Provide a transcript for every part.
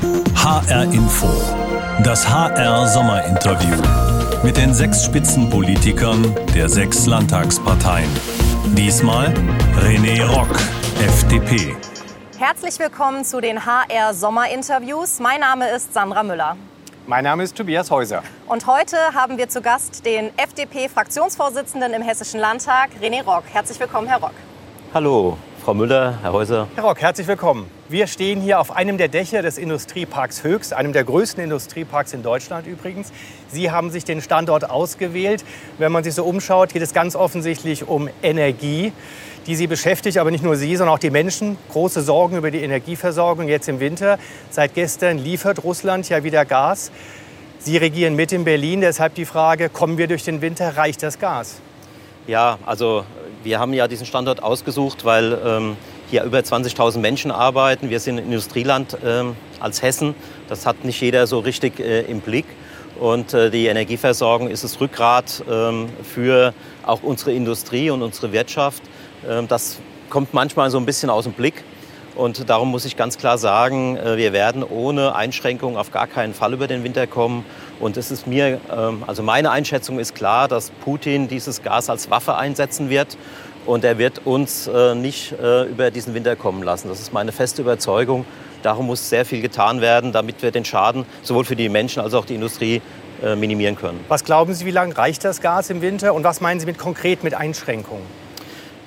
HR Info. Das HR Sommerinterview. Mit den sechs Spitzenpolitikern der sechs Landtagsparteien. Diesmal René Rock, FDP. Herzlich willkommen zu den HR Sommerinterviews. Mein Name ist Sandra Müller. Mein Name ist Tobias Häuser. Und heute haben wir zu Gast den FDP-Fraktionsvorsitzenden im Hessischen Landtag, René Rock. Herzlich willkommen, Herr Rock. Hallo, Frau Müller, Herr Häuser. Herr Rock, herzlich willkommen. Wir stehen hier auf einem der Dächer des Industrieparks Höchst, einem der größten Industrieparks in Deutschland übrigens. Sie haben sich den Standort ausgewählt. Wenn man sich so umschaut, geht es ganz offensichtlich um Energie, die Sie beschäftigt, aber nicht nur Sie, sondern auch die Menschen. Große Sorgen über die Energieversorgung jetzt im Winter. Seit gestern liefert Russland ja wieder Gas. Sie regieren mit in Berlin, deshalb die Frage, kommen wir durch den Winter, reicht das Gas? Ja, also wir haben ja diesen Standort ausgesucht, weil ähm, hier über 20.000 Menschen arbeiten. Wir sind ein Industrieland ähm, als Hessen. Das hat nicht jeder so richtig äh, im Blick. Und äh, die Energieversorgung ist das Rückgrat ähm, für auch unsere Industrie und unsere Wirtschaft. Ähm, das kommt manchmal so ein bisschen aus dem Blick. Und darum muss ich ganz klar sagen, äh, wir werden ohne Einschränkungen auf gar keinen Fall über den Winter kommen. Und es ist mir, ähm, also meine Einschätzung ist klar, dass Putin dieses Gas als Waffe einsetzen wird. Und er wird uns äh, nicht äh, über diesen Winter kommen lassen. Das ist meine feste Überzeugung. Darum muss sehr viel getan werden, damit wir den Schaden sowohl für die Menschen als auch die Industrie minimieren können. Was glauben Sie, wie lange reicht das Gas im Winter? Und was meinen Sie mit konkret mit Einschränkungen?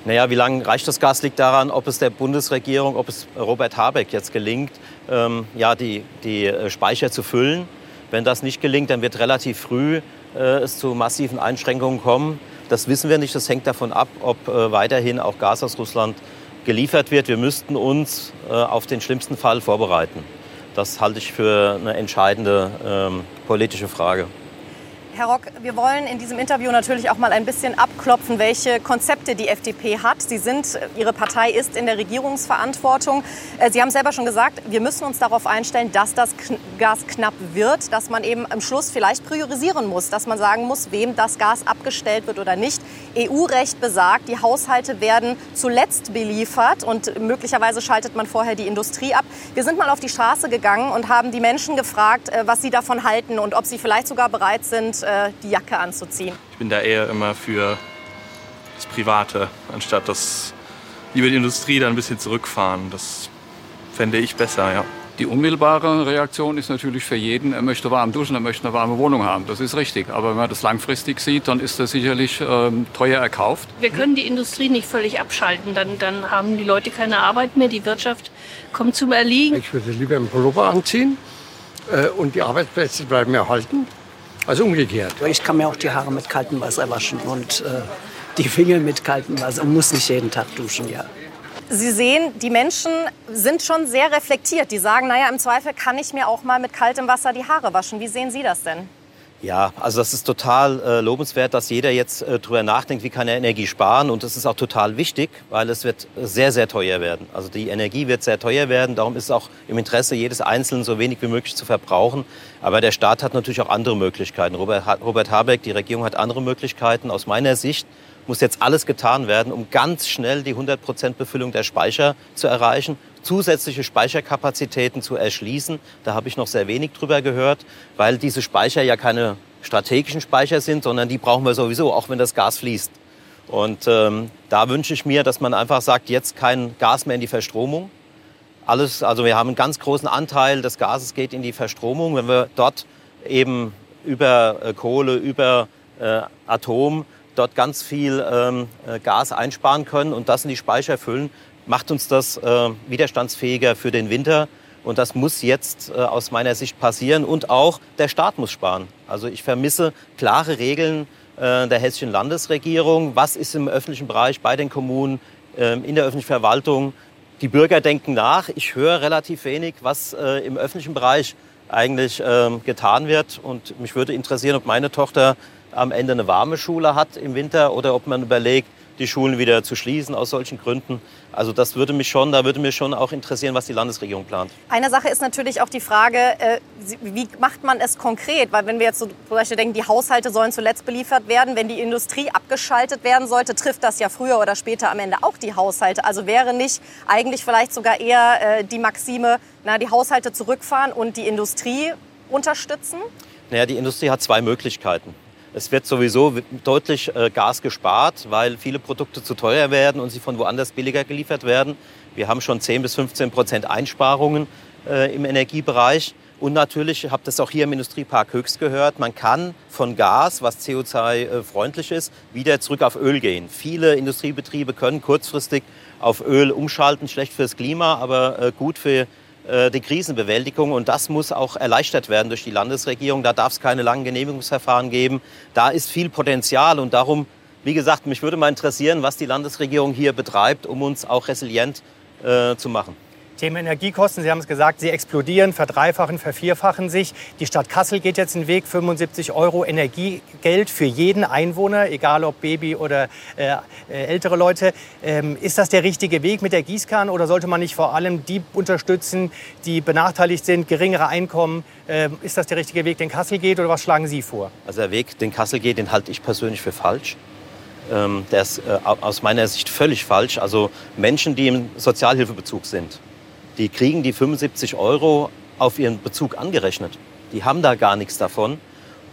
Naja, wie lange reicht das Gas, liegt daran, ob es der Bundesregierung, ob es Robert Habeck jetzt gelingt, ähm, ja, die, die äh, Speicher zu füllen. Wenn das nicht gelingt, dann wird relativ früh äh, es zu massiven Einschränkungen kommen. Das wissen wir nicht. Das hängt davon ab, ob äh, weiterhin auch Gas aus Russland geliefert wird. Wir müssten uns äh, auf den schlimmsten Fall vorbereiten. Das halte ich für eine entscheidende ähm, politische Frage. Herr Rock, wir wollen in diesem Interview natürlich auch mal ein bisschen abklopfen, welche Konzepte die FDP hat. Sie sind, Ihre Partei ist in der Regierungsverantwortung. Äh, Sie haben selber schon gesagt, wir müssen uns darauf einstellen, dass das Gas knapp wird, dass man eben am Schluss vielleicht priorisieren muss, dass man sagen muss, wem das Gas abgestellt wird oder nicht. EU-Recht besagt, die Haushalte werden zuletzt beliefert und möglicherweise schaltet man vorher die Industrie ab. Wir sind mal auf die Straße gegangen und haben die Menschen gefragt, äh, was sie davon halten und ob sie vielleicht sogar bereit sind, äh, die Jacke anzuziehen. Ich bin da eher immer für das Private, anstatt das lieber die Industrie da ein bisschen zurückfahren. Das fände ich besser, ja. Die unmittelbare Reaktion ist natürlich für jeden, er möchte warm duschen, er möchte eine warme Wohnung haben. Das ist richtig. Aber wenn man das langfristig sieht, dann ist das sicherlich ähm, teuer erkauft. Wir können die Industrie nicht völlig abschalten. Dann, dann haben die Leute keine Arbeit mehr, die Wirtschaft kommt zum Erliegen. Ich würde lieber einen Pullover anziehen äh, und die Arbeitsplätze bleiben erhalten. Also umgekehrt. Ich kann mir auch die Haare mit kaltem Wasser waschen und äh, die Finger mit kaltem Wasser und muss nicht jeden Tag duschen, ja. Sie sehen, die Menschen sind schon sehr reflektiert. Die sagen, naja, im Zweifel kann ich mir auch mal mit kaltem Wasser die Haare waschen. Wie sehen Sie das denn? Ja, also das ist total äh, lobenswert, dass jeder jetzt äh, drüber nachdenkt, wie kann er Energie sparen. Und das ist auch total wichtig, weil es wird sehr, sehr teuer werden. Also die Energie wird sehr teuer werden. Darum ist es auch im Interesse jedes Einzelnen so wenig wie möglich zu verbrauchen. Aber der Staat hat natürlich auch andere Möglichkeiten. Robert, Robert Habeck, die Regierung hat andere Möglichkeiten. Aus meiner Sicht muss jetzt alles getan werden, um ganz schnell die 100% Befüllung der Speicher zu erreichen zusätzliche Speicherkapazitäten zu erschließen. Da habe ich noch sehr wenig drüber gehört, weil diese Speicher ja keine strategischen Speicher sind, sondern die brauchen wir sowieso, auch wenn das Gas fließt. Und ähm, da wünsche ich mir, dass man einfach sagt, jetzt kein Gas mehr in die Verstromung. Alles, also wir haben einen ganz großen Anteil des Gases geht in die Verstromung. Wenn wir dort eben über äh, Kohle, über äh, Atom dort ganz viel ähm, äh, Gas einsparen können und das in die Speicher füllen, macht uns das äh, widerstandsfähiger für den Winter. Und das muss jetzt äh, aus meiner Sicht passieren. Und auch der Staat muss sparen. Also ich vermisse klare Regeln äh, der hessischen Landesregierung. Was ist im öffentlichen Bereich, bei den Kommunen, äh, in der öffentlichen Verwaltung? Die Bürger denken nach. Ich höre relativ wenig, was äh, im öffentlichen Bereich eigentlich ähm, getan wird. Und mich würde interessieren, ob meine Tochter am Ende eine warme Schule hat im Winter oder ob man überlegt, die Schulen wieder zu schließen aus solchen Gründen. Also das würde mich schon, da würde mich schon auch interessieren, was die Landesregierung plant. Eine Sache ist natürlich auch die Frage, äh, wie macht man es konkret? Weil wenn wir jetzt so zum Beispiel denken, die Haushalte sollen zuletzt beliefert werden, wenn die Industrie abgeschaltet werden sollte, trifft das ja früher oder später am Ende auch die Haushalte. Also wäre nicht eigentlich vielleicht sogar eher äh, die Maxime, na, die Haushalte zurückfahren und die Industrie unterstützen? Naja, die Industrie hat zwei Möglichkeiten. Es wird sowieso deutlich äh, Gas gespart, weil viele Produkte zu teuer werden und sie von woanders billiger geliefert werden. Wir haben schon 10 bis 15 Prozent Einsparungen äh, im Energiebereich. Und natürlich, ich habe das auch hier im Industriepark Höchst gehört, man kann von Gas, was CO2-freundlich ist, wieder zurück auf Öl gehen. Viele Industriebetriebe können kurzfristig auf Öl umschalten, schlecht fürs Klima, aber äh, gut für äh, die Krisenbewältigung. Und das muss auch erleichtert werden durch die Landesregierung. Da darf es keine langen Genehmigungsverfahren geben. Da ist viel Potenzial und darum, wie gesagt, mich würde mal interessieren, was die Landesregierung hier betreibt, um uns auch resilient äh, zu machen. Thema Energiekosten, Sie haben es gesagt, sie explodieren, verdreifachen, vervierfachen sich. Die Stadt Kassel geht jetzt den Weg, 75 Euro Energiegeld für jeden Einwohner, egal ob Baby oder äh, äh, ältere Leute. Ähm, ist das der richtige Weg mit der Gießkanne oder sollte man nicht vor allem die unterstützen, die benachteiligt sind, geringere Einkommen? Ähm, ist das der richtige Weg, den Kassel geht oder was schlagen Sie vor? Also der Weg, den Kassel geht, den halte ich persönlich für falsch. Ähm, der ist äh, aus meiner Sicht völlig falsch. Also Menschen, die im Sozialhilfebezug sind, die kriegen die 75 Euro auf ihren Bezug angerechnet. Die haben da gar nichts davon.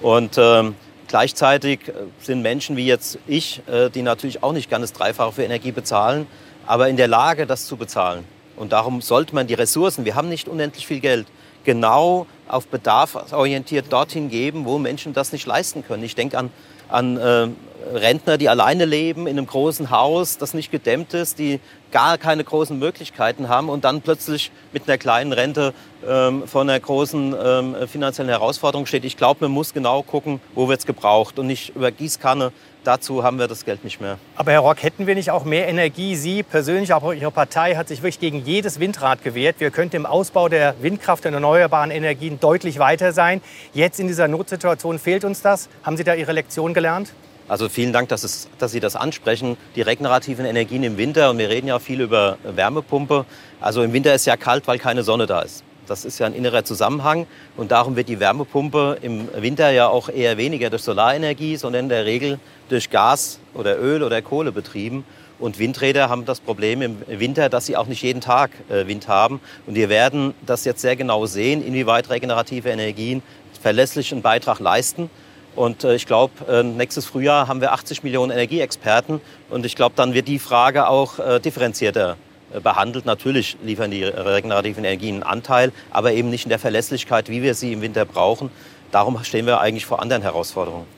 Und ähm, gleichzeitig äh, sind Menschen wie jetzt ich, äh, die natürlich auch nicht gerne das Dreifache für Energie bezahlen, aber in der Lage, das zu bezahlen. Und darum sollte man die Ressourcen, wir haben nicht unendlich viel Geld, genau auf Bedarf orientiert dorthin geben, wo Menschen das nicht leisten können. Ich denke an, an äh, Rentner, die alleine leben in einem großen Haus, das nicht gedämmt ist, die gar keine großen Möglichkeiten haben und dann plötzlich mit einer kleinen Rente ähm, vor einer großen ähm, finanziellen Herausforderung steht. Ich glaube, man muss genau gucken, wo wird es gebraucht und nicht über Gießkanne. Dazu haben wir das Geld nicht mehr. Aber Herr Rock, hätten wir nicht auch mehr Energie? Sie persönlich, auch Ihre Partei hat sich wirklich gegen jedes Windrad gewehrt. Wir könnten im Ausbau der Windkraft und erneuerbaren Energien deutlich weiter sein. Jetzt in dieser Notsituation fehlt uns das. Haben Sie da Ihre Lektion gelernt? Also vielen Dank, dass, es, dass, Sie das ansprechen. Die regenerativen Energien im Winter, und wir reden ja viel über Wärmepumpe. Also im Winter ist ja kalt, weil keine Sonne da ist. Das ist ja ein innerer Zusammenhang. Und darum wird die Wärmepumpe im Winter ja auch eher weniger durch Solarenergie, sondern in der Regel durch Gas oder Öl oder Kohle betrieben. Und Windräder haben das Problem im Winter, dass sie auch nicht jeden Tag äh, Wind haben. Und wir werden das jetzt sehr genau sehen, inwieweit regenerative Energien verlässlich einen Beitrag leisten. Und äh, ich glaube, äh, nächstes Frühjahr haben wir 80 Millionen Energieexperten. Und ich glaube, dann wird die Frage auch differenzierter behandelt. Natürlich liefern die regenerativen Energien einen Anteil, aber eben nicht in der Verlässlichkeit, wie wir sie im Winter brauchen. Darum stehen wir eigentlich vor anderen Herausforderungen.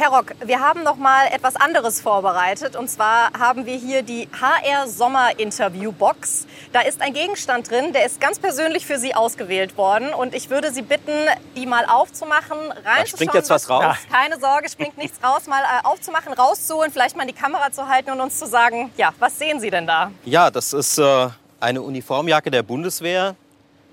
Herr Rock, wir haben noch mal etwas anderes vorbereitet. Und zwar haben wir hier die HR Sommer Interview Box. Da ist ein Gegenstand drin, der ist ganz persönlich für Sie ausgewählt worden. Und ich würde Sie bitten, die mal aufzumachen, reinzuschauen. Da springt jetzt was raus. Keine Sorge, springt nichts raus. Mal äh, aufzumachen, rauszuholen, vielleicht mal in die Kamera zu halten und uns zu sagen, ja, was sehen Sie denn da? Ja, das ist äh, eine Uniformjacke der Bundeswehr.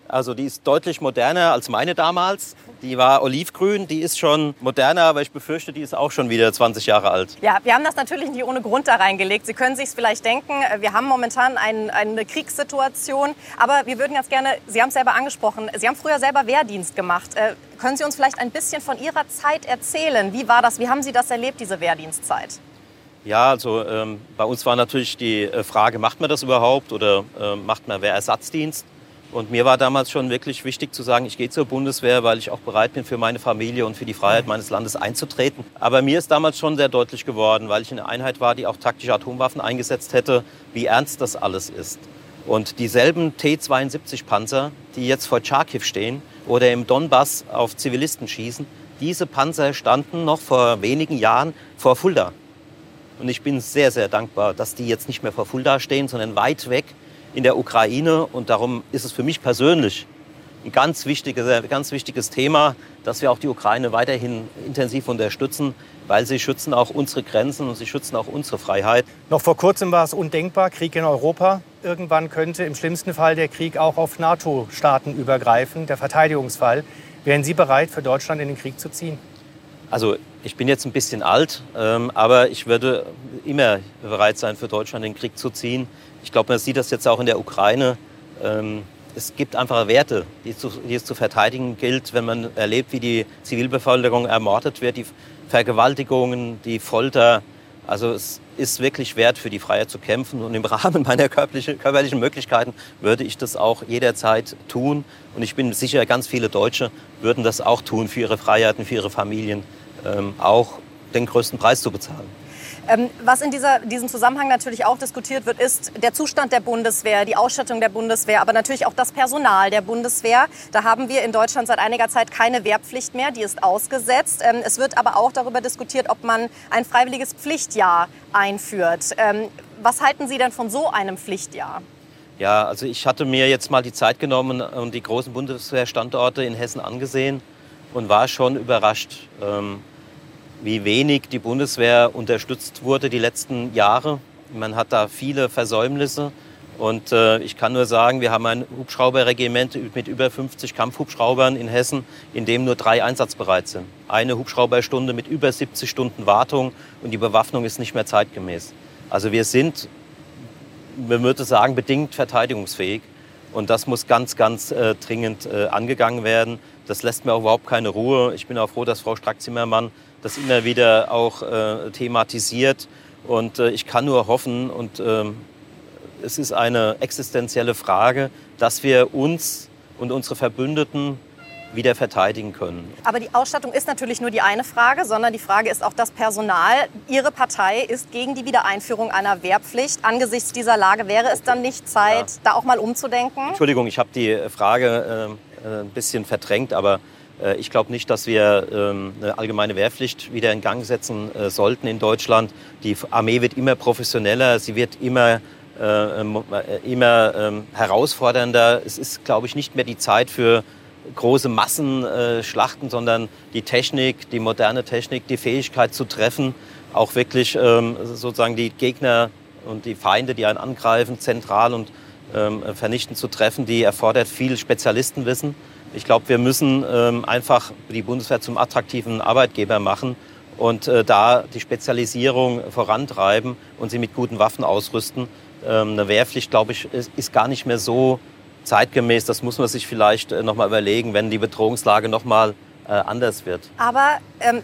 Also die ist deutlich moderner als meine damals. Die war olivgrün, die ist schon moderner, aber ich befürchte, die ist auch schon wieder 20 Jahre alt. Ja, wir haben das natürlich nicht ohne Grund da reingelegt. Sie können sich vielleicht denken, wir haben momentan ein, eine Kriegssituation, aber wir würden ganz gerne, Sie haben es selber angesprochen, Sie haben früher selber Wehrdienst gemacht. Äh, können Sie uns vielleicht ein bisschen von Ihrer Zeit erzählen? Wie war das? Wie haben Sie das erlebt, diese Wehrdienstzeit? Ja, also ähm, bei uns war natürlich die äh, Frage, macht man das überhaupt oder äh, macht man Wehrersatzdienst? Und mir war damals schon wirklich wichtig zu sagen, ich gehe zur Bundeswehr, weil ich auch bereit bin, für meine Familie und für die Freiheit meines Landes einzutreten. Aber mir ist damals schon sehr deutlich geworden, weil ich in einer Einheit war, die auch taktische Atomwaffen eingesetzt hätte, wie ernst das alles ist. Und dieselben T-72-Panzer, die jetzt vor Charkiw stehen oder im Donbass auf Zivilisten schießen, diese Panzer standen noch vor wenigen Jahren vor Fulda. Und ich bin sehr, sehr dankbar, dass die jetzt nicht mehr vor Fulda stehen, sondern weit weg in der Ukraine. Und darum ist es für mich persönlich ein ganz wichtiges, ganz wichtiges Thema, dass wir auch die Ukraine weiterhin intensiv unterstützen, weil sie schützen auch unsere Grenzen und sie schützen auch unsere Freiheit. Noch vor kurzem war es undenkbar, Krieg in Europa. Irgendwann könnte im schlimmsten Fall der Krieg auch auf NATO-Staaten übergreifen, der Verteidigungsfall. Wären Sie bereit, für Deutschland in den Krieg zu ziehen? Also Ich bin jetzt ein bisschen alt, ähm, aber ich würde immer bereit sein, für Deutschland den Krieg zu ziehen. Ich glaube, man sieht das jetzt auch in der Ukraine. Ähm, es gibt einfach Werte, die, zu, die, es zu verteidigen gilt, wenn man erlebt, wie die Zivilbevölkerung ermordet wird, die Vergewaltigungen, die Folter. Also es ist wirklich wert, für die Freiheit zu kämpfen. Und im Rahmen meiner körperlichen Möglichkeiten würde ich das auch jederzeit tun. Und ich bin sicher, ganz viele Deutsche würden das auch tun, für ihre Freiheiten, für ihre Familien, ähm, auch den größten Preis zu bezahlen. Ähm, was in dieser, diesem Zusammenhang natürlich auch diskutiert wird, ist der Zustand der Bundeswehr, die Ausstattung der Bundeswehr, aber natürlich auch das Personal der Bundeswehr. Da haben wir in Deutschland seit einiger Zeit keine Wehrpflicht mehr, die ist ausgesetzt. Ähm, es wird aber auch darüber diskutiert, ob man ein freiwilliges Pflichtjahr einführt. Ähm, was halten Sie denn von so einem Pflichtjahr? Ja, also ich hatte mir jetzt mal die Zeit genommen und die großen Bundeswehrstandorte in Hessen angesehen und war schon überrascht. Wie wenig die Bundeswehr unterstützt wurde die letzten Jahre. Man hat da viele Versäumnisse. Und äh, ich kann nur sagen, wir haben ein Hubschrauberregiment mit über 50 Kampfhubschraubern in Hessen, in dem nur drei einsatzbereit sind. Eine Hubschrauberstunde mit über 70 Stunden Wartung und die Bewaffnung ist nicht mehr zeitgemäß. Also wir sind, man würde sagen, bedingt verteidigungsfähig. Und das muss ganz, ganz äh, dringend äh, angegangen werden. Das lässt mir auch überhaupt keine Ruhe. Ich bin auch froh, dass Frau Strack-Zimmermann das immer wieder auch äh, thematisiert. Und äh, ich kann nur hoffen, und äh, es ist eine existenzielle Frage, dass wir uns und unsere Verbündeten wieder verteidigen können. Aber die Ausstattung ist natürlich nur die eine Frage, sondern die Frage ist auch das Personal. Ihre Partei ist gegen die Wiedereinführung einer Wehrpflicht. Angesichts dieser Lage wäre es dann nicht Zeit, ja. da auch mal umzudenken? Entschuldigung, ich habe die Frage äh, ein bisschen verdrängt, aber äh, ich glaube nicht, dass wir ähm, eine allgemeine Wehrpflicht wieder in Gang setzen äh, sollten in Deutschland. Die Armee wird immer professioneller, sie wird immer, äh, ähm, immer ähm, herausfordernder. Es ist, glaube ich, nicht mehr die Zeit für große Massenschlachten, sondern die Technik, die moderne Technik, die Fähigkeit zu treffen, auch wirklich sozusagen die Gegner und die Feinde, die einen angreifen, zentral und vernichten zu treffen, die erfordert viel Spezialistenwissen. Ich glaube, wir müssen ähm, einfach die Bundeswehr zum attraktiven Arbeitgeber machen und äh, da die Spezialisierung vorantreiben und sie mit guten Waffen ausrüsten. Ähm, eine Wehrpflicht, glaube ich, ist, ist, gar nicht mehr so zeitgemäß. Das muss man sich vielleicht äh, noch mal überlegen, wenn die Bedrohungslage noch mal äh, anders wird. Aber ähm,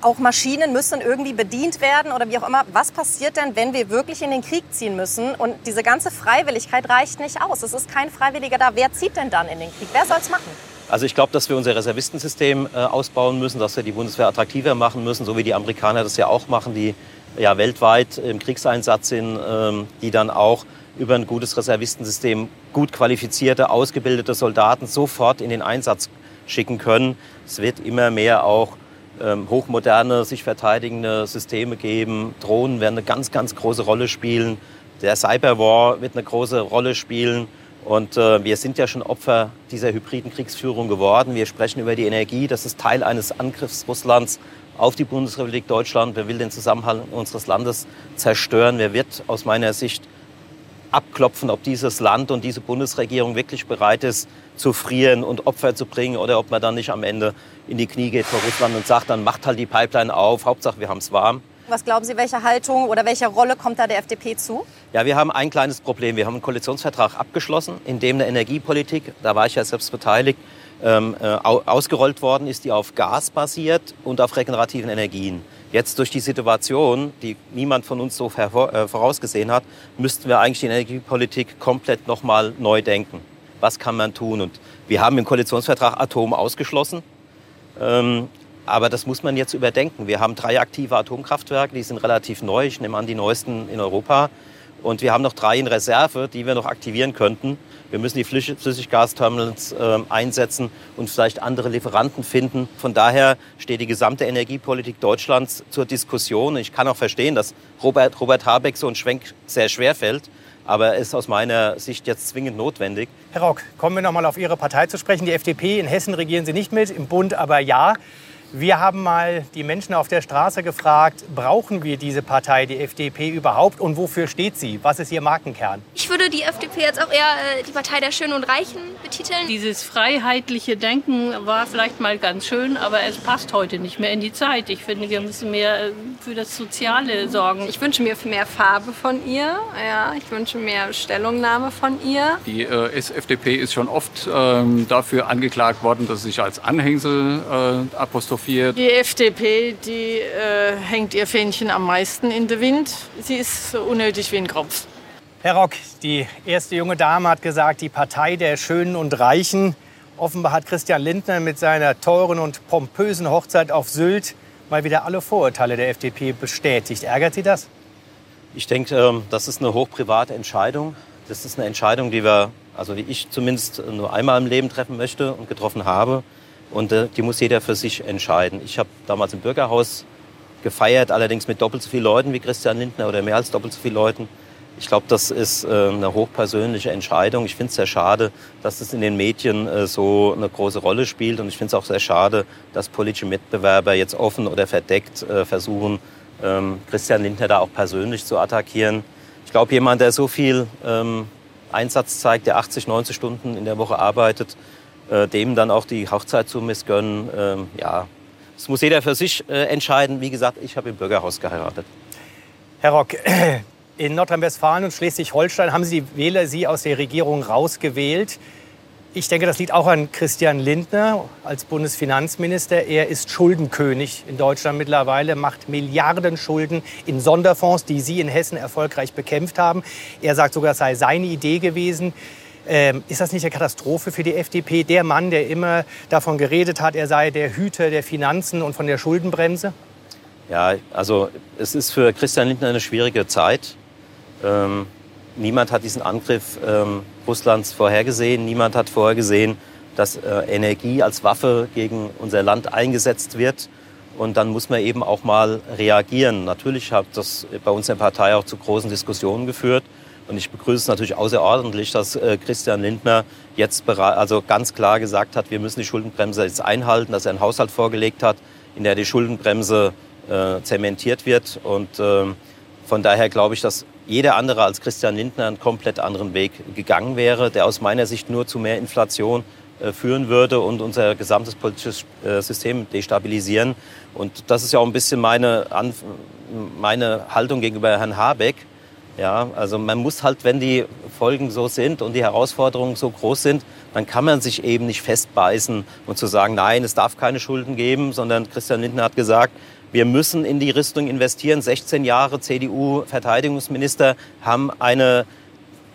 auch Maschinen müssen irgendwie bedient werden oder wie auch immer. Was passiert denn, wenn wir wirklich in den Krieg ziehen müssen und diese ganze Freiwilligkeit reicht nicht aus? Es ist kein Freiwilliger da. Wer zieht denn dann in den Krieg? Wer soll es machen? Also ich glaube, dass wir unser Reservistensystem äh, ausbauen müssen, dass wir die Bundeswehr attraktiver machen müssen, so wie die Amerikaner das ja auch machen, die ja weltweit im Kriegseinsatz sind, ähm, die dann auch über ein gutes Reservistensystem gut qualifizierte, ausgebildete Soldaten sofort in den Einsatz schicken können. Es wird immer mehr auch ähm, hochmoderne, sich verteidigende Systeme geben. Drohnen werden eine ganz, ganz große Rolle spielen. Der Cyberwar wird eine große Rolle spielen. Und äh, wir sind ja schon Opfer dieser hybriden Kriegsführung geworden. Wir sprechen über die Energie. Das ist Teil eines Angriffs Russlands auf die Bundesrepublik Deutschland. Wer will den Zusammenhalt unseres Landes zerstören? Wer wird aus meiner Sicht abklopfen, ob dieses Land und diese Bundesregierung wirklich bereit ist, zu frieren und Opfer zu bringen oder ob man dann nicht am Ende in die Knie geht vor Russland und sagt, dann macht halt die Pipeline auf, Hauptsache wir haben es warm. Was glauben Sie, welche Haltung oder welche Rolle kommt da der FDP zu? Ja, wir haben ein kleines Problem. Wir haben einen Koalitionsvertrag abgeschlossen, in dem eine Energiepolitik, da war ich ja selbst beteiligt, ähm, äh, ausgerollt worden ist, die auf Gas basiert und auf regenerativen Energien. Jetzt durch die Situation, die niemand von uns so äh, vorausgesehen hat, müssten wir eigentlich die Energiepolitik komplett nochmal neu denken. Was kann man tun? Und wir haben im Koalitionsvertrag Atom ausgeschlossen. Ähm, aber das muss man jetzt überdenken. Wir haben drei aktive Atomkraftwerke, die sind relativ neu. Ich nehme an, die neuesten in Europa. Und wir haben noch drei in Reserve, die wir noch aktivieren könnten. Wir müssen die Flüssiggasterminals äh, einsetzen und vielleicht andere Lieferanten finden. Von daher steht die gesamte Energiepolitik Deutschlands zur Diskussion. Ich kann auch verstehen, dass Robert, Robert Habeck so ein Schwenk sehr schwer fällt. Aber ist aus meiner Sicht jetzt zwingend notwendig. Herr Rock, kommen wir noch mal auf Ihre Partei zu sprechen. Die FDP in Hessen regieren Sie nicht mit, im Bund aber ja. Wir haben mal die Menschen auf der Straße gefragt, brauchen wir diese Partei, die FDP, überhaupt und wofür steht sie? Was ist ihr Markenkern? Ich würde die FDP jetzt auch eher äh, die Partei der Schönen und Reichen betiteln. Dieses freiheitliche Denken war vielleicht mal ganz schön, aber es passt heute nicht mehr in die Zeit. Ich finde, wir müssen mehr äh, für das Soziale sorgen. Ich wünsche mir mehr Farbe von ihr. Ja, ich wünsche mehr Stellungnahme von ihr. Die äh, FDP ist schon oft ähm, dafür angeklagt worden, dass sie sich als Anhängsel äh, apostrophiert die FDP, die äh, hängt ihr Fähnchen am meisten in den Wind. Sie ist so unnötig wie ein Kropf. Herr Rock, die erste junge Dame hat gesagt, die Partei der Schönen und Reichen. Offenbar hat Christian Lindner mit seiner teuren und pompösen Hochzeit auf Sylt mal wieder alle Vorurteile der FDP bestätigt. Ärgert Sie das? Ich denke, ähm, das ist eine hochprivate Entscheidung. Das ist eine Entscheidung, die wir, also die ich zumindest nur einmal im Leben treffen möchte und getroffen habe. Und äh, die muss jeder für sich entscheiden. Ich habe damals im Bürgerhaus gefeiert, allerdings mit doppelt so vielen Leuten wie Christian Lindner oder mehr als doppelt so vielen Leuten. Ich glaube, das ist äh, eine hochpersönliche Entscheidung. Ich finde es sehr schade, dass es in den Medien äh, so eine große Rolle spielt. Und ich finde es auch sehr schade, dass politische Mitbewerber jetzt offen oder verdeckt äh, versuchen, ähm, Christian Lindner da auch persönlich zu attackieren. Ich glaube, jemand, der so viel ähm, Einsatz zeigt, der 80, 90 Stunden in der Woche arbeitet, äh, dem dann auch die Hochzeit zu missgönnen. Ähm, ja, das muss jeder für sich äh, entscheiden. Wie gesagt, ich habe im Bürgerhaus geheiratet. Herr Rock, in Nordrhein-Westfalen und Schleswig-Holstein haben Sie Wähler Sie aus der Regierung rausgewählt. Ich denke, das liegt auch an Christian Lindner als Bundesfinanzminister. Er ist Schuldenkönig in Deutschland mittlerweile, macht Milliarden Schulden in Sonderfonds, die Sie in Hessen erfolgreich bekämpft haben. Er sagt sogar, es sei seine Idee gewesen. Ähm, ist das nicht eine Katastrophe für die FDP? Der Mann, der immer davon geredet hat, er sei der Hüter der Finanzen und von der Schuldenbremse? Ja, also es ist für Christian Lindner eine schwierige Zeit. Ähm, niemand hat diesen Angriff ähm, Russlands vorhergesehen. Niemand hat vorhergesehen, dass äh, Energie als Waffe gegen unser Land eingesetzt wird. Und dann muss man eben auch mal reagieren. Natürlich hat das bei uns in der Partei auch zu großen Diskussionen geführt. Und ich begrüße es natürlich außerordentlich, dass äh, Christian Lindner jetzt also ganz klar gesagt hat, wir müssen die Schuldenbremse jetzt einhalten, dass er einen Haushalt vorgelegt hat, in der die Schuldenbremse äh, zementiert wird. Und äh, von daher glaube ich, dass jeder andere als Christian Lindner einen komplett anderen Weg gegangen wäre, der aus meiner Sicht nur zu mehr Inflation äh, führen würde und unser gesamtes politisches äh, System destabilisieren. Und das ist ja auch ein bisschen meine, meine Haltung gegenüber Herrn Habeck ja, also man muss halt, wenn die Folgen so sind und die Herausforderungen so groß sind, dann kann man sich eben nicht festbeißen und zu sagen, nein, es darf keine Schulden geben, sondern Christian Lindner hat gesagt, wir müssen in die Rüstung investieren. 16 Jahre CDU-Verteidigungsminister haben eine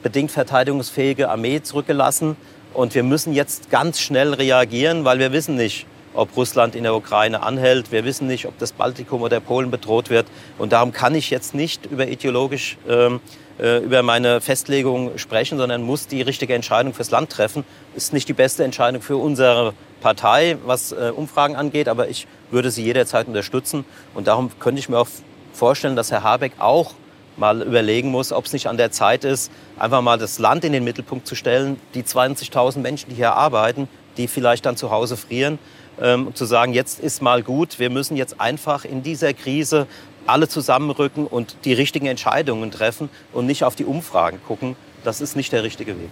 bedingt verteidigungsfähige Armee zurückgelassen und wir müssen jetzt ganz schnell reagieren, weil wir wissen nicht, ob Russland in der Ukraine anhält. Wir wissen nicht, ob das Baltikum oder Polen bedroht wird. Und darum kann ich jetzt nicht über ideologisch ähm, äh, über meine Festlegung sprechen, sondern muss die richtige Entscheidung fürs Land treffen. Ist nicht die beste Entscheidung für unsere Partei, was äh, Umfragen angeht, aber ich würde sie jederzeit unterstützen. Und darum könnte ich mir auch vorstellen, dass Herr Habeck auch mal überlegen muss, ob es nicht an der Zeit ist, einfach mal das Land in den Mittelpunkt zu stellen, die 20.000 Menschen, die hier arbeiten, die vielleicht dann zu Hause frieren, ähm, zu sagen, jetzt ist mal gut, wir müssen jetzt einfach in dieser Krise alle zusammenrücken und die richtigen Entscheidungen treffen und nicht auf die Umfragen gucken. Das ist nicht der richtige Weg.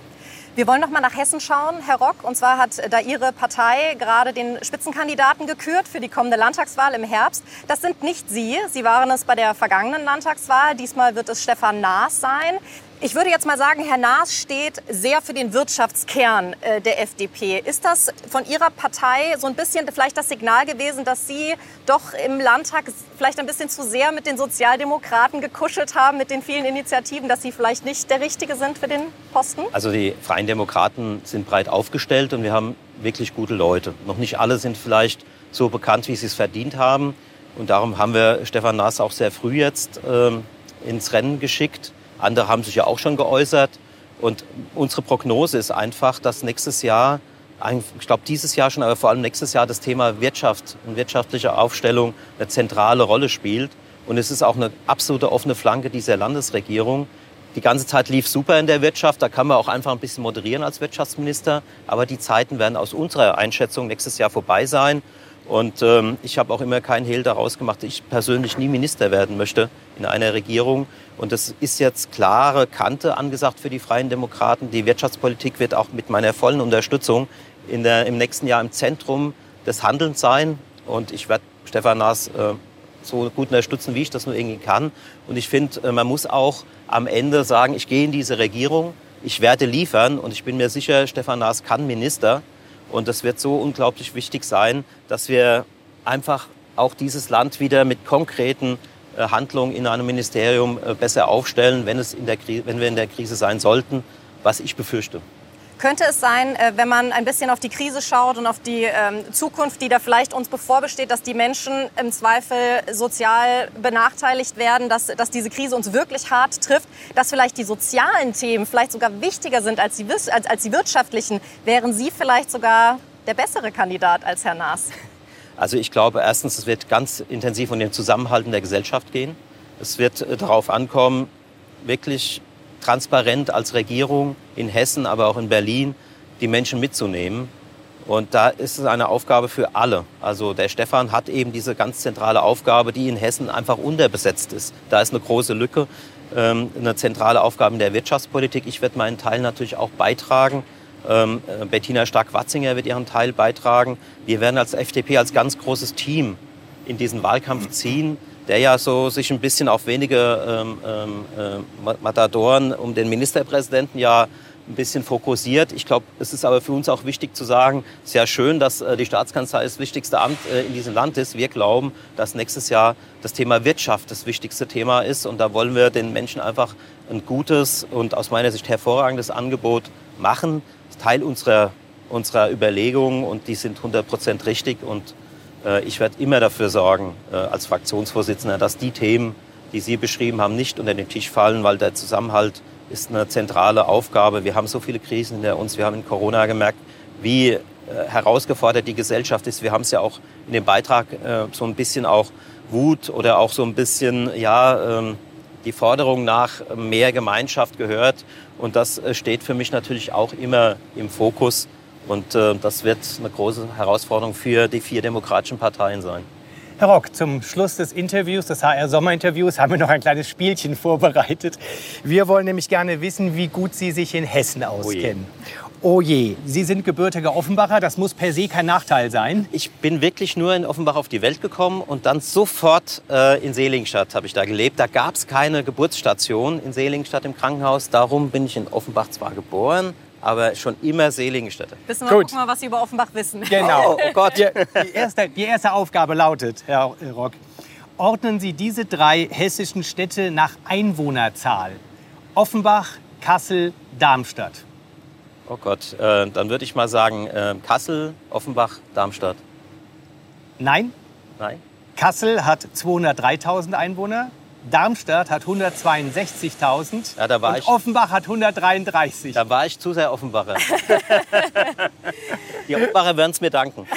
Wir wollen noch mal nach Hessen schauen, Herr Rock. Und zwar hat da Ihre Partei gerade den Spitzenkandidaten gekürt für die kommende Landtagswahl im Herbst. Das sind nicht Sie. Sie waren es bei der vergangenen Landtagswahl. Diesmal wird es Stefan Naas sein. Ich würde jetzt mal sagen, Herr Naas steht sehr für den Wirtschaftskern äh, der FDP. Ist das von Ihrer Partei so ein bisschen vielleicht das Signal gewesen, dass Sie doch im Landtag vielleicht ein bisschen zu sehr mit den Sozialdemokraten gekuschelt haben, mit den vielen Initiativen, dass Sie vielleicht nicht der Richtige sind für den Posten? Also die Freien Demokraten sind breit aufgestellt und wir haben wirklich gute Leute. Noch nicht alle sind vielleicht so bekannt, wie sie es verdient haben. Und darum haben wir Stefan Naas auch sehr früh jetzt ähm, ins Rennen geschickt. Andere haben sich ja auch schon geäußert. Und unsere Prognose ist einfach, dass nächstes Jahr, ich glaube dieses Jahr schon, aber vor allem nächstes Jahr das Thema Wirtschaft und wirtschaftliche Aufstellung eine zentrale Rolle spielt. Und es ist auch eine absolute offene Flanke dieser Landesregierung. Die ganze Zeit lief super in der Wirtschaft, da kann man auch einfach ein bisschen moderieren als Wirtschaftsminister. Aber die Zeiten werden aus unserer Einschätzung nächstes Jahr vorbei sein. Und ähm, ich habe auch immer keinen Hehl daraus gemacht, dass ich persönlich nie Minister werden möchte in einer Regierung. Und es ist jetzt klare Kante angesagt für die Freien Demokraten. Die Wirtschaftspolitik wird auch mit meiner vollen Unterstützung in der, im nächsten Jahr im Zentrum des Handelns sein. Und ich werde Stefan Naas äh, so gut unterstützen, wie ich das nur irgendwie kann. Und ich finde, äh, man muss auch am Ende sagen, ich gehe in diese Regierung, ich werde liefern und ich bin mir sicher, Stefan Naas kann Minister. Und es wird so unglaublich wichtig sein, dass wir einfach auch dieses Land wieder mit konkreten äh, Handlungen in einem Ministerium äh, besser aufstellen, wenn, es in der, wenn wir in der Krise sein sollten, was ich befürchte. Könnte es sein, äh, wenn man ein bisschen auf die Krise schaut und auf die ähm, Zukunft, die da vielleicht uns bevorbesteht, dass die Menschen im Zweifel sozial benachteiligt werden, dass, dass diese Krise uns wirklich hart trifft, dass vielleicht die sozialen Themen vielleicht sogar wichtiger sind als die, als, als die wirtschaftlichen? Wären Sie vielleicht sogar der bessere Kandidat als Herr Naas? Also ich glaube erstens, es wird ganz intensiv um den Zusammenhalt in der Gesellschaft gehen. Es wird äh, darauf ankommen, wirklich transparent als Regierung in Hessen, aber auch in Berlin die Menschen mitzunehmen. Und da ist es eine Aufgabe für alle. Also der Stefan hat eben diese ganz zentrale Aufgabe, die in Hessen einfach unterbesetzt ist. Da ist eine große Lücke, ähm, eine zentrale Aufgabe in der Wirtschaftspolitik. Ich werde meinen Teil natürlich auch beitragen. Ähm, äh, Bettina Stark-Watzinger wird ihren Teil beitragen. Wir werden als FDP als ganz großes Team in diesen Wahlkampf ziehen der ja so sich ein bisschen auf wenige ähm, äh, Matadoren um den Ministerpräsidenten ja ein bisschen fokussiert. Ich glaube, es ist aber für uns auch wichtig zu sagen, sehr schön, dass äh, die Staatskanzlei das wichtigste Amt äh, in diesem Land ist. Wir glauben, dass nächstes Jahr das Thema Wirtschaft das wichtigste Thema ist. Und da wollen wir den Menschen einfach ein gutes und aus meiner Sicht hervorragendes Angebot machen. Teil unserer, unserer Überlegungen und die sind 100 Prozent richtig. Und ich werde immer dafür sorgen, äh, als Fraktionsvorsitzender, dass die Themen, die Sie beschrieben haben, nicht unter den Tisch fallen, weil der Zusammenhalt ist eine zentrale Aufgabe. Wir haben so viele Krisen hinter uns. Wir haben in Corona gemerkt, wie äh, herausgefordert die Gesellschaft ist. Wir haben es ja auch in dem Beitrag so ein bisschen auch Wut oder auch so ein bisschen, ja, ähm, die Forderung nach mehr Gemeinschaft gehört. Und das steht für mich natürlich auch immer im Fokus. Und äh, das wird eine große Herausforderung für die vier demokratischen Parteien sein. Herr Rock, zum Schluss des Interviews, des HR-Sommerinterviews, haben wir noch ein kleines Spielchen vorbereitet. Wir wollen nämlich gerne wissen, wie gut Sie sich in Hessen auskennen. Oh je, Sie sind gebürtiger Offenbacher, das muss per se kein Nachteil sein. Ich bin wirklich nur in Offenbach auf die Welt gekommen und dann sofort äh, in Seelingstadt habe ich da gelebt. Da gab es keine Geburtsstation in Seelingstadt im Krankenhaus. Darum bin ich in Offenbach zwar geboren, aber schon immer Seligenstädte. Wissen wir, gucken mal, was Sie über Offenbach wissen. Genau. Oh, oh Gott. Die, die, erste, die erste Aufgabe lautet, Herr Rock, ordnen Sie diese drei hessischen Städte nach Einwohnerzahl. Offenbach, Kassel, Darmstadt. Oh Gott, äh, dann würde ich mal sagen äh, Kassel, Offenbach, Darmstadt. Nein. Nein. Kassel hat 203.000 Einwohner, Darmstadt hat 162.000 ja, da war und ich, Offenbach hat 133. Da war ich zu sehr Offenbacher. die Offenbacher werden es mir danken.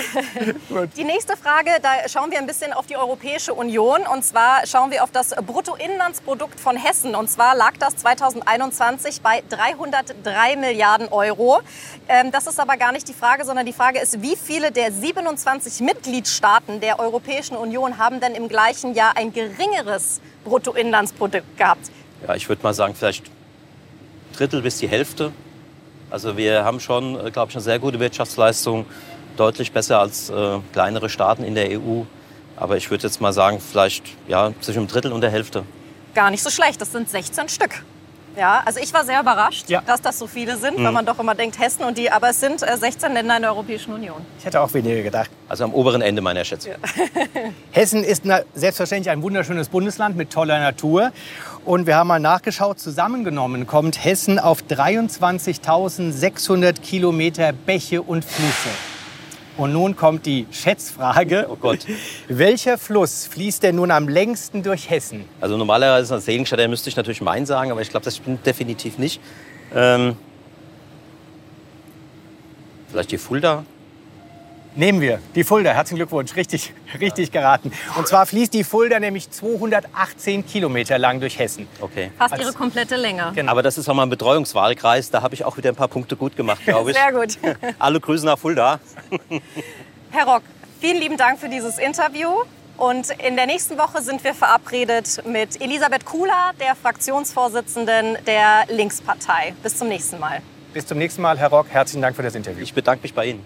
Die nächste Frage, da schauen wir ein bisschen auf die Europäische Union. Und zwar schauen wir auf das Bruttoinlandsprodukt von Hessen. Und zwar lag das 2021 bei 303 Milliarden Euro. Ähm, das ist aber gar nicht die Frage, sondern die Frage ist, wie viele der 27 Mitgliedstaaten der Europäischen Union haben denn im gleichen Jahr ein geringeres Bruttoinlandsprodukt gehabt? Ja, ich würde mal sagen, vielleicht Drittel bis die Hälfte. Also wir haben schon, äh, glaube ich, eine sehr gute Wirtschaftsleistung, deutlich besser als äh, kleinere Staaten in der EU. Aber ich würde jetzt mal sagen, vielleicht ja, zwischen einem Drittel und der Hälfte. Gar nicht so schlecht, das sind 16 Stück. Ja, also ich war sehr überrascht, ja. dass das so viele sind, mhm. weil man doch immer denkt Hessen und die, aber es sind 16 äh, Länder in der Europäischen Union. Ich hätte auch weniger gedacht. Also am oberen Ende meiner Schätzung. Ja. Hessen ist selbstverständlich ein wunderschönes Bundesland mit toller Natur. Und wir haben mal nachgeschaut, zusammengenommen kommt Hessen auf 23.600 Kilometer Bäche und Flüsse. Und nun kommt die Schätzfrage. Oh Gott. Welcher Fluss fließt denn nun am längsten durch Hessen? Also normalerweise als Seligenstädter müsste ich natürlich Main sagen, aber ich glaube, das stimmt definitiv nicht. Ähm, vielleicht die Fulda? Nehmen wir die Fulda. Herzlichen Glückwunsch, richtig, richtig geraten. Und zwar fließt die Fulda nämlich 218 Kilometer lang durch Hessen. Okay. Fast ihre komplette Länge. Genau. Aber das ist auch mal ein Betreuungswahlkreis. Da habe ich auch wieder ein paar Punkte gut gemacht, glaube ich. Sehr gut. Alle Grüße nach Fulda. Herr Rock, Vielen lieben Dank für dieses Interview. Und in der nächsten Woche sind wir verabredet mit Elisabeth Kula, der Fraktionsvorsitzenden der Linkspartei. Bis zum nächsten Mal. Bis zum nächsten Mal, Herr Rock. Herzlichen Dank für das Interview. Ich bedanke mich bei Ihnen.